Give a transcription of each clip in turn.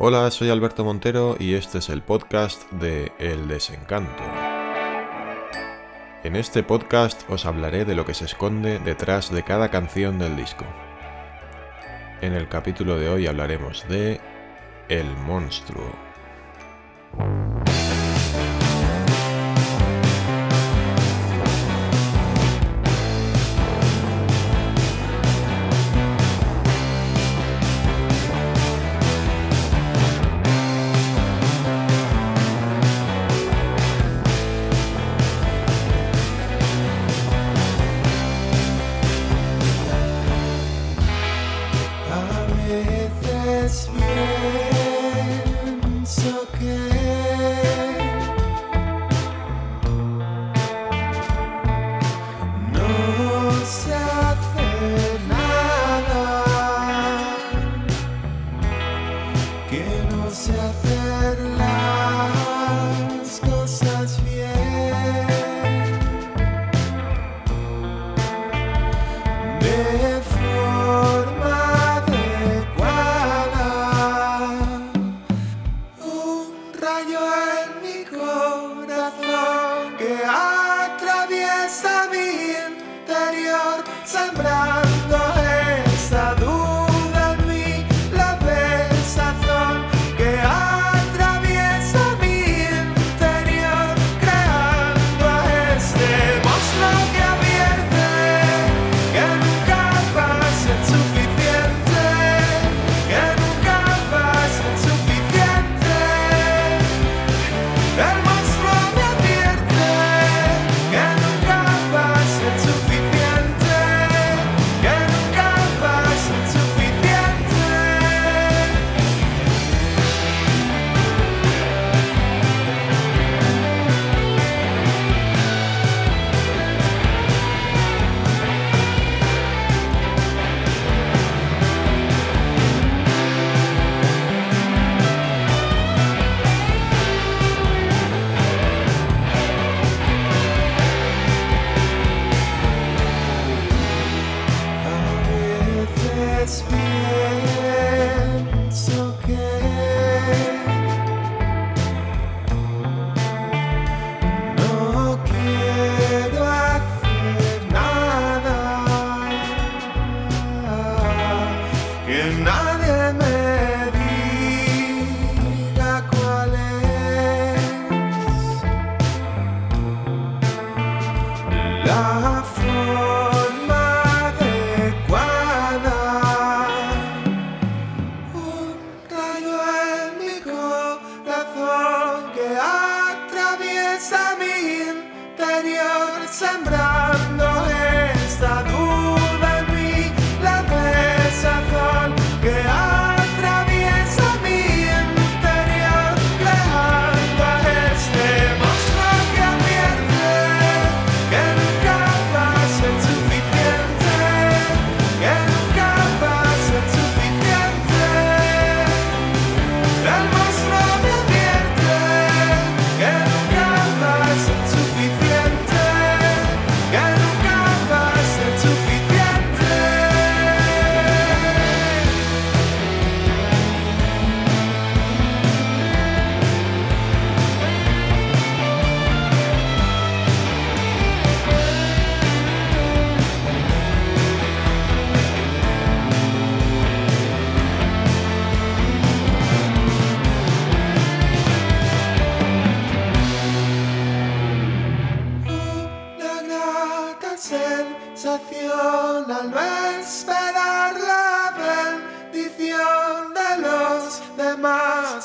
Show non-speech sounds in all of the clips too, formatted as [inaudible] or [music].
Hola, soy Alberto Montero y este es el podcast de El Desencanto. En este podcast os hablaré de lo que se esconde detrás de cada canción del disco. En el capítulo de hoy hablaremos de El monstruo.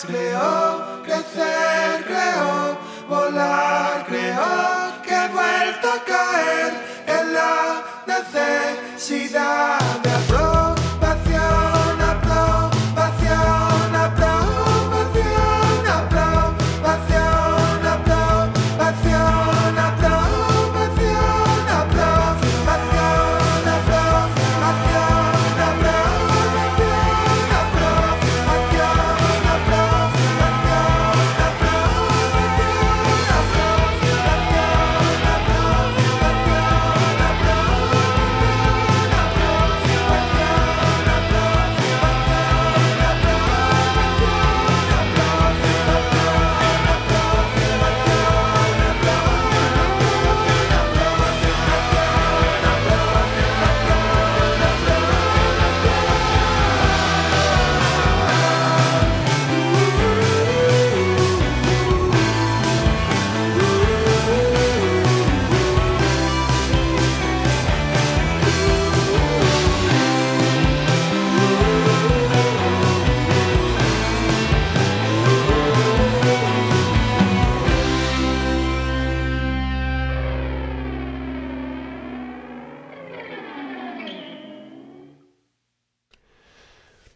más creo crecer, creo volar, creo que he vuelto a caer en la necesidad.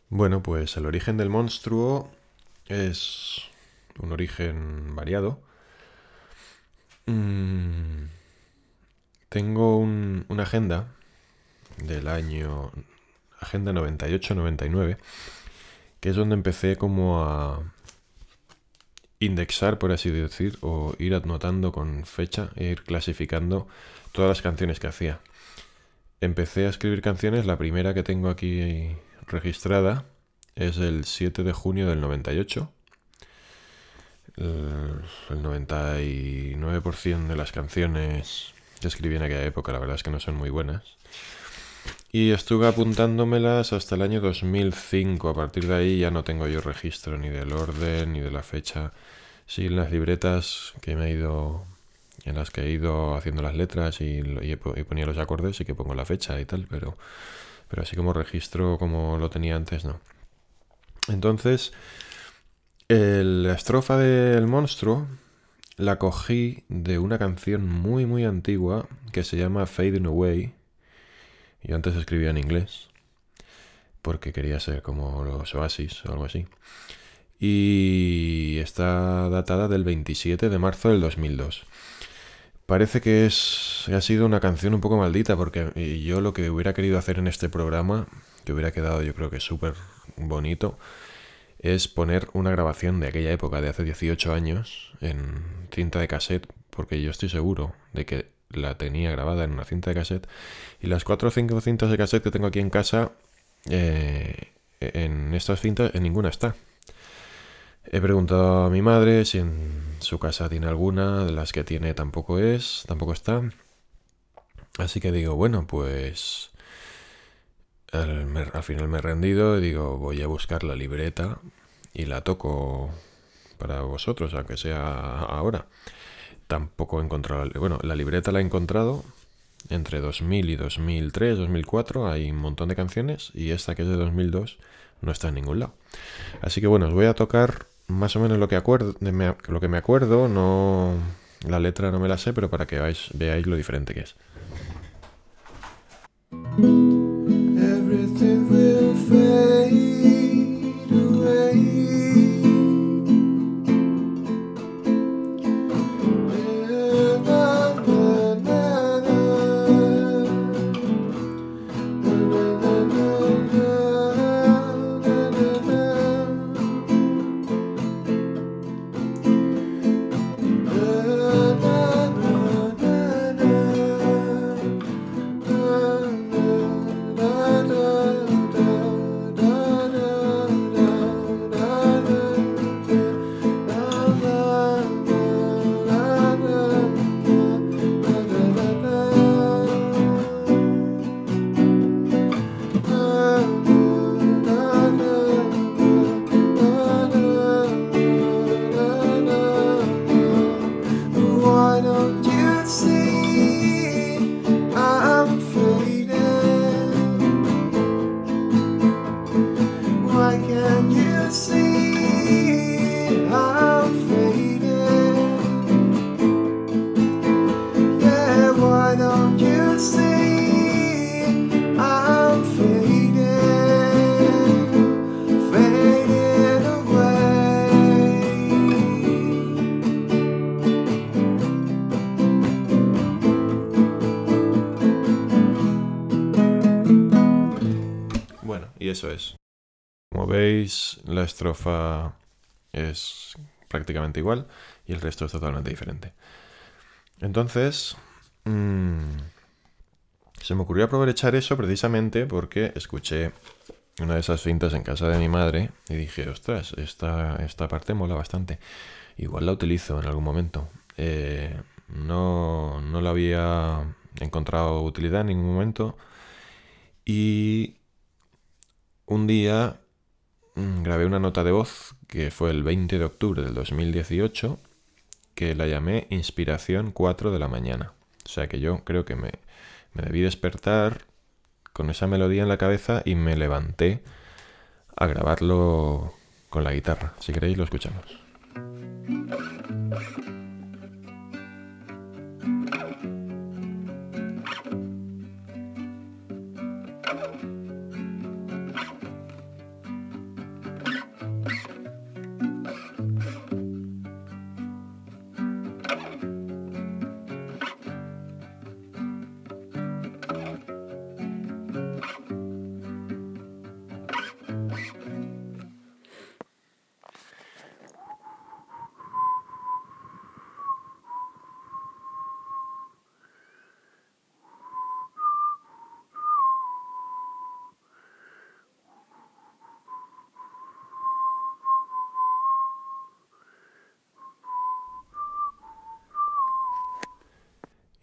Bueno, pues el origen del monstruo es un origen variado. Mm, tengo una agenda del año, agenda 98-99, que es donde empecé como a indexar, por así decir, o ir anotando con fecha e ir clasificando todas las canciones que hacía. Empecé a escribir canciones, la primera que tengo aquí registrada es el 7 de junio del 98. El, 99% de las canciones que escribí en aquella época, la verdad es que no son muy buenas. Y estuve apuntándomelas hasta el año 2005. A partir de ahí ya no tengo yo registro ni del orden ni de la fecha. Sí, en las libretas que me he ido, en las que he ido haciendo las letras y, y, ponía los acordes y que pongo la fecha y tal, pero, pero así como registro como lo tenía antes, no. Entonces, la estrofa del monstruo la cogí de una canción muy muy antigua que se llama Fading Away. Yo antes escribía en inglés porque quería ser como los Oasis o algo así. Y está datada del 27 de marzo del 2002. Parece que es ha sido una canción un poco maldita porque yo lo que hubiera querido hacer en este programa, que hubiera quedado yo creo que súper bonito, es poner una grabación de aquella época, de hace 18 años, en cinta de cassette, porque yo estoy seguro de que la tenía grabada en una cinta de cassette. Y las 4 o 5 cintas de cassette que tengo aquí en casa, eh, en estas cintas, en ninguna está. He preguntado a mi madre si en su casa tiene alguna, de las que tiene tampoco es, tampoco está. Así que digo, bueno, pues al, final me he rendido y digo, voy a buscar la libreta y la toco para vosotros, aunque sea ahora. Tampoco he encontrado, bueno, la libreta la he encontrado entre 2000 y 2003, 2004, hay un montón de canciones y esta que es de 2002 no está en ningún lado. Así que bueno, os voy a tocar más o menos lo que, acuerdo, lo que me acuerdo, no la letra no me la sé, pero para que veáis, veáis lo diferente que es. Estrofa es prácticamente igual y el resto es totalmente diferente. Entonces, mm, se me ocurrió aprovechar eso precisamente porque escuché una de esas cintas en casa de mi madre y dije, ostras, esta, esta parte mola bastante. Igual la utilizo en algún momento. Eh, no, no la había encontrado utilidad en ningún momento y un día grabé una nota de voz que fue el 20 de octubre del 2018 que la llamé Inspiración 4 de la mañana. O sea que yo creo que me, me debí despertar con esa melodía en la cabeza y me levanté a grabarlo con la guitarra. Si queréis lo escuchamos.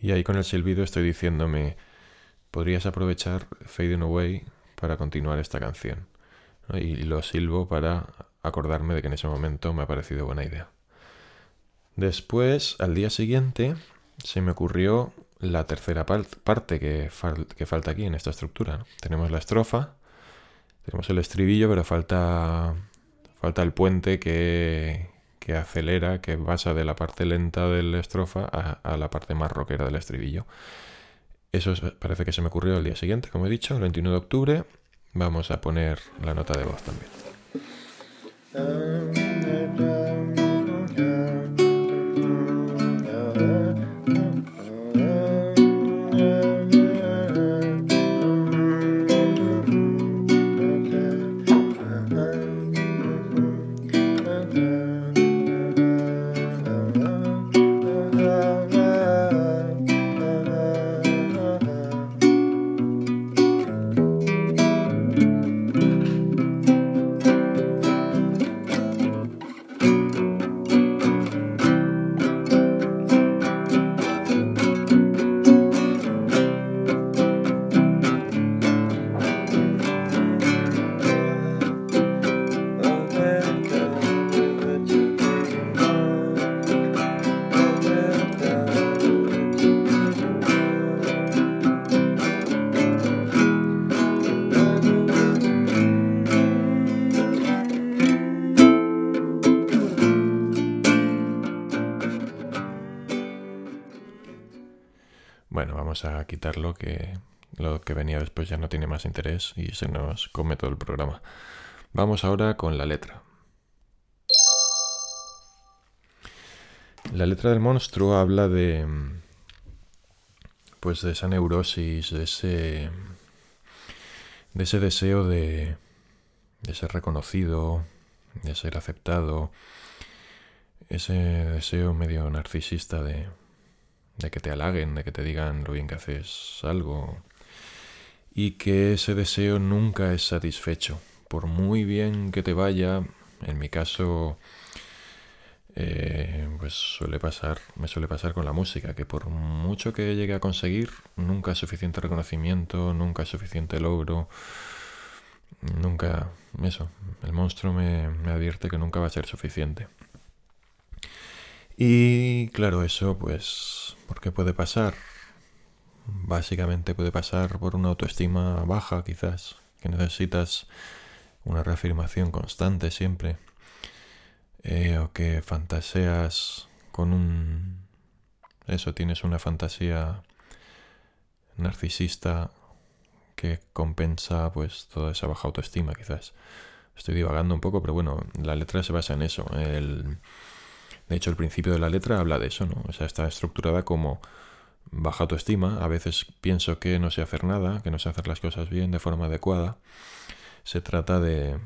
Y ahí con el silbido estoy diciéndome, podrías aprovechar Fading Away para continuar esta canción. Y lo silbo para acordarme de que en ese momento me ha parecido buena idea. Después, al día siguiente, se me ocurrió la tercera parte que, falta aquí en esta estructura. Tenemos la estrofa, tenemos el estribillo, pero falta, falta el puente que, que acelera, que pasa de la parte lenta de la estrofa a, la parte más rockera del estribillo. Eso parece que se me ocurrió el día siguiente, como he dicho, el 21 de octubre. Vamos a poner la nota de voz también. A quitarlo que lo que venía después ya no tiene más interés y se nos come todo el programa. Vamos ahora con la letra. La letra del monstruo habla de pues de esa neurosis, de ese de ese deseo de, de ser reconocido, de ser aceptado, ese deseo medio narcisista de, de que te halaguen, de que te digan lo bien que haces algo. Y que ese deseo nunca es satisfecho. Por muy bien que te vaya, en mi caso, eh, pues suele pasar, me suele pasar con la música, que por mucho que llegue a conseguir, nunca es suficiente reconocimiento, nunca es suficiente logro, nunca, eso, el monstruo me, me advierte que nunca va a ser suficiente. Y claro, eso pues, ¿por qué puede pasar? Básicamente puede pasar por una autoestima baja quizás, que necesitas una reafirmación constante siempre, eh, o que fantaseas con un... Eso, tienes una fantasía narcisista que compensa pues toda esa baja autoestima quizás. Estoy divagando un poco, pero bueno, la letra se basa en eso. El, de hecho, el principio de la letra habla de eso, ¿no? O sea, está estructurada como baja autoestima. A veces pienso que no sé hacer nada, que no sé hacer las cosas bien de forma adecuada. Se trata de,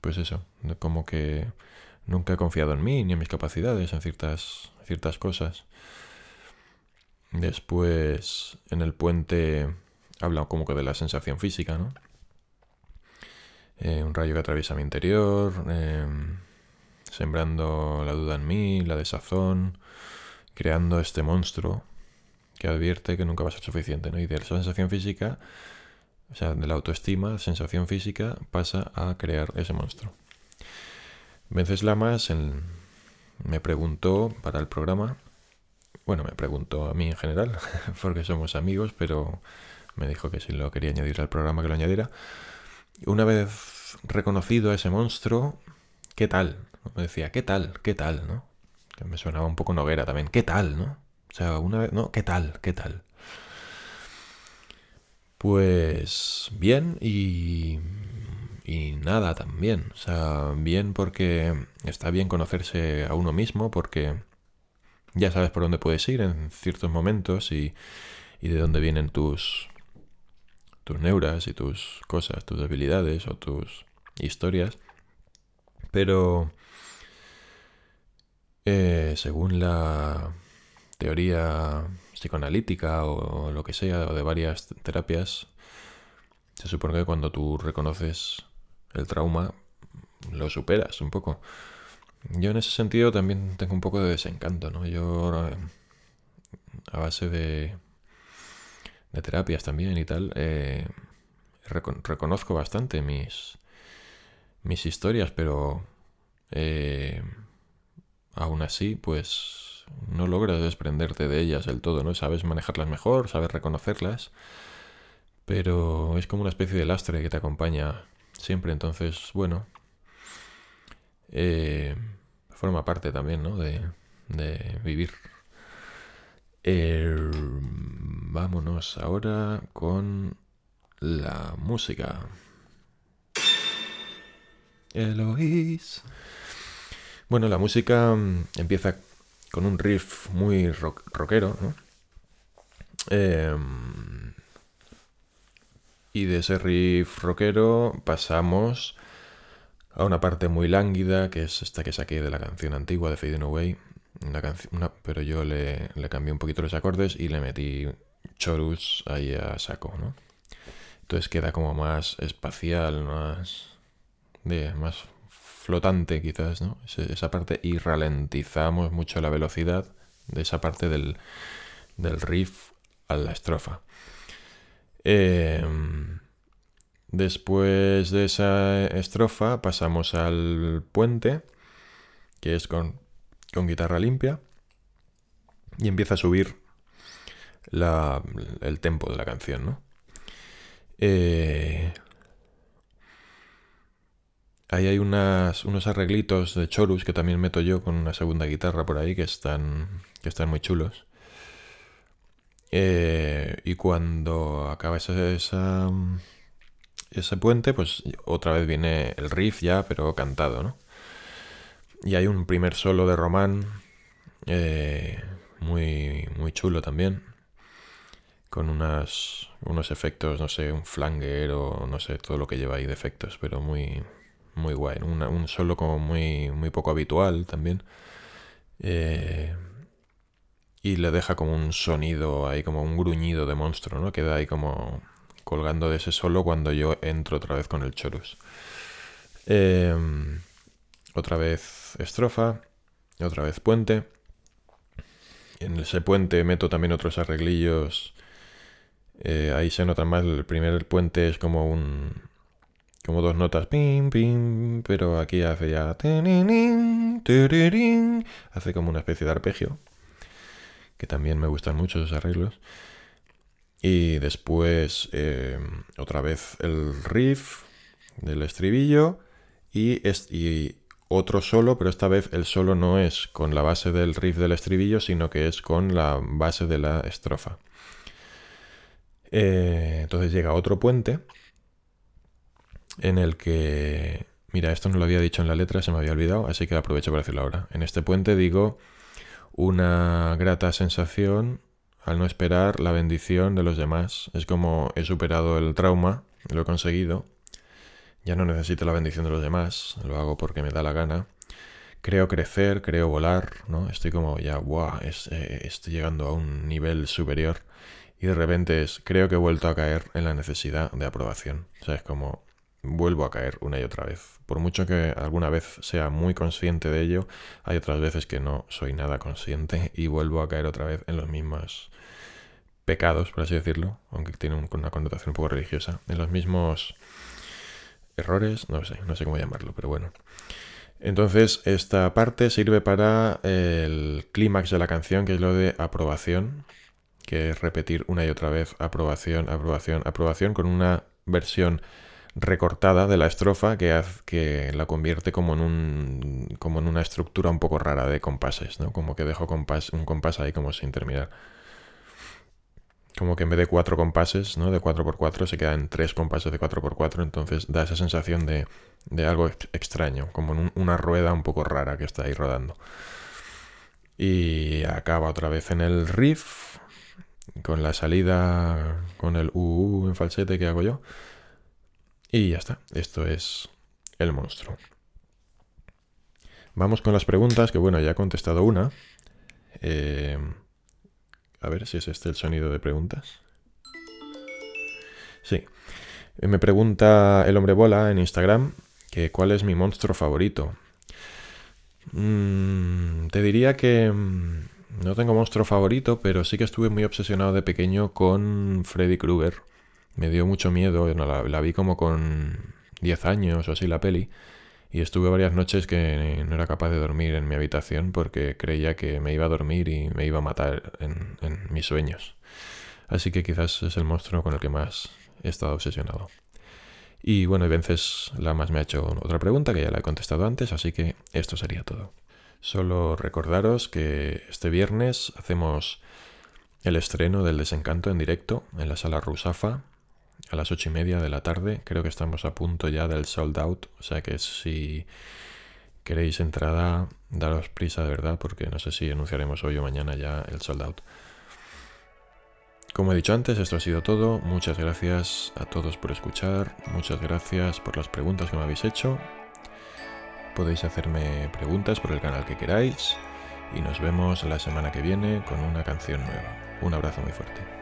pues eso, de como que nunca he confiado en mí ni en mis capacidades, en ciertas, ciertas cosas. Después, en el puente, habla como que de la sensación física, ¿no? Eh, un rayo que atraviesa mi interior. Eh, sembrando la duda en mí, la desazón, creando este monstruo que advierte que nunca va a ser suficiente, ¿no? Y de esa sensación física, o sea, de la autoestima, sensación física, pasa a crear ese monstruo. Venceslamas en, me preguntó para el programa, bueno, me preguntó a mí en general, [laughs] porque somos amigos, pero me dijo que si lo quería añadir al programa que lo añadiera. Una vez reconocido a ese monstruo, ¿qué tal? Me decía, ¿qué tal? ¿Qué tal? ¿no? Que me sonaba un poco noguera también. ¿Qué tal? ¿no? O sea, una vez, ¿no? ¿Qué tal? ¿Qué tal? Pues bien y, y nada también. O sea, bien porque está bien conocerse a uno mismo porque ya sabes por dónde puedes ir en ciertos momentos y, y de dónde vienen tus, tus neuras y tus cosas, tus debilidades o tus historias. Pero eh, según la teoría psicoanalítica o lo que sea, o de varias terapias, se supone que cuando tú reconoces el trauma, lo superas un poco. Yo en ese sentido también tengo un poco de desencanto, ¿no? Yo a base de, de terapias también y tal, eh, reconozco bastante mis, mis historias, pero eh, aún así, pues no logras desprenderte de ellas del todo, ¿no? Sabes manejarlas mejor, sabes reconocerlas, pero es como una especie de lastre que te acompaña siempre, entonces, bueno, eh, forma parte también, ¿no? De, vivir. Eh, vámonos ahora con la música. Eloís. Bueno, la música mm, empieza con un riff muy rockero, ¿no? Em, y de ese riff rockero pasamos a una parte muy lánguida, que es esta que saqué de la canción antigua de Fading Away. Una pero yo le, le, cambié un poquito los acordes y le metí chorus ahí a saco, ¿no? Entonces queda como más espacial, más, de, más flotante quizás, ¿no? Esa parte y ralentizamos mucho la velocidad de esa parte del, del riff a la estrofa. Em, después de esa estrofa pasamos al puente, que es con, con guitarra limpia, y empieza a subir la, el tempo de la canción, ¿no? Eh, ahí hay unas, unos arreglitos de chorus que también meto yo con una segunda guitarra por ahí que están, que están muy chulos. Eh, y cuando acaba ese, ese puente, pues otra vez viene el riff ya, pero cantado, ¿no? Y hay un primer solo de Román eh, muy, muy chulo también con unas, unos efectos, no sé, un flanger o no sé, todo lo que lleva ahí de efectos, pero muy, muy guay. un solo como muy, muy poco habitual también. Eh, y le deja como un sonido ahí, como un gruñido de monstruo, ¿no? Queda ahí como colgando de ese solo cuando yo entro otra vez con el chorus. Em, otra vez estrofa, otra vez puente. En ese puente meto también otros arreglillos eh, ahí se nota más, el primer puente es como un... Como dos notas, pim, pim, pero aquí hace ya... Hace como una especie de arpegio, que también me gustan mucho esos arreglos. Y después eh, otra vez el riff del estribillo y, y otro solo, pero esta vez el solo no es con la base del riff del estribillo, sino que es con la base de la estrofa. Eh, entonces llega otro puente en el que... Mira, esto no lo había dicho en la letra, se me había olvidado, así que aprovecho para decirlo ahora. En este puente digo una grata sensación al no esperar la bendición de los demás. Es como he superado el trauma, lo he conseguido. Ya no necesito la bendición de los demás, lo hago porque me da la gana. Creo crecer, creo volar, ¿no? Estoy como ya, wow, eh, estoy llegando a un nivel superior y de repente es, creo que he vuelto a caer en la necesidad de aprobación. O sea, es como, vuelvo a caer una y otra vez. Por mucho que alguna vez sea muy consciente de ello, hay otras veces que no soy nada consciente [laughs] y vuelvo a caer otra vez en los mismos pecados, por así decirlo, aunque tiene una connotación un poco religiosa, en los mismos errores, no sé, no sé cómo llamarlo, pero bueno. Entonces, esta parte sirve para el clímax de la canción, que es lo de aprobación, que es repetir una y otra vez aprobación, aprobación, aprobación, con una versión recortada de la estrofa que, que la convierte como en, un, como en una estructura un poco rara de compases, ¿no? Como que dejo compás, un compás ahí como sin terminar. Como que en vez de cuatro compases, ¿no? De 4x4 se quedan tres compases de 4x4, entonces da esa sensación de, de algo extraño, como en una rueda un poco rara que está ahí rodando. Y acaba otra vez en el riff, con la salida con el UU en falsete que hago yo. Y ya está, esto es el monstruo. Vamos con las preguntas, que bueno, ya he contestado una. Eh, a ver si es este el sonido de preguntas. Sí. Me pregunta el hombre bola en Instagram que cuál es mi monstruo favorito. Mm, te diría que mm, no tengo monstruo favorito, pero sí que estuve muy obsesionado de pequeño con Freddy Krueger. Me dio mucho miedo, la, la vi como con 10 años o así la peli. Y estuve varias noches que no era capaz de dormir en mi habitación porque creía que me iba a dormir y me iba a matar en, mis sueños. Así que quizás es el monstruo con el que más he estado obsesionado. Y bueno, y Vences la más me ha hecho otra pregunta que ya la he contestado antes, así que esto sería todo. Solo recordaros que este viernes hacemos el estreno del desencanto en directo en la sala Rusafa a las ocho y media de la tarde. Creo que estamos a punto ya del sold out. O sea que si queréis entrada, daros prisa de verdad, porque no sé si anunciaremos hoy o mañana ya el sold out. Como he dicho antes, esto ha sido todo. Muchas gracias a todos por escuchar. Muchas gracias por las preguntas que me habéis hecho. Podéis hacerme preguntas por el canal que queráis. Y nos vemos la semana que viene con una canción nueva. Un abrazo muy fuerte.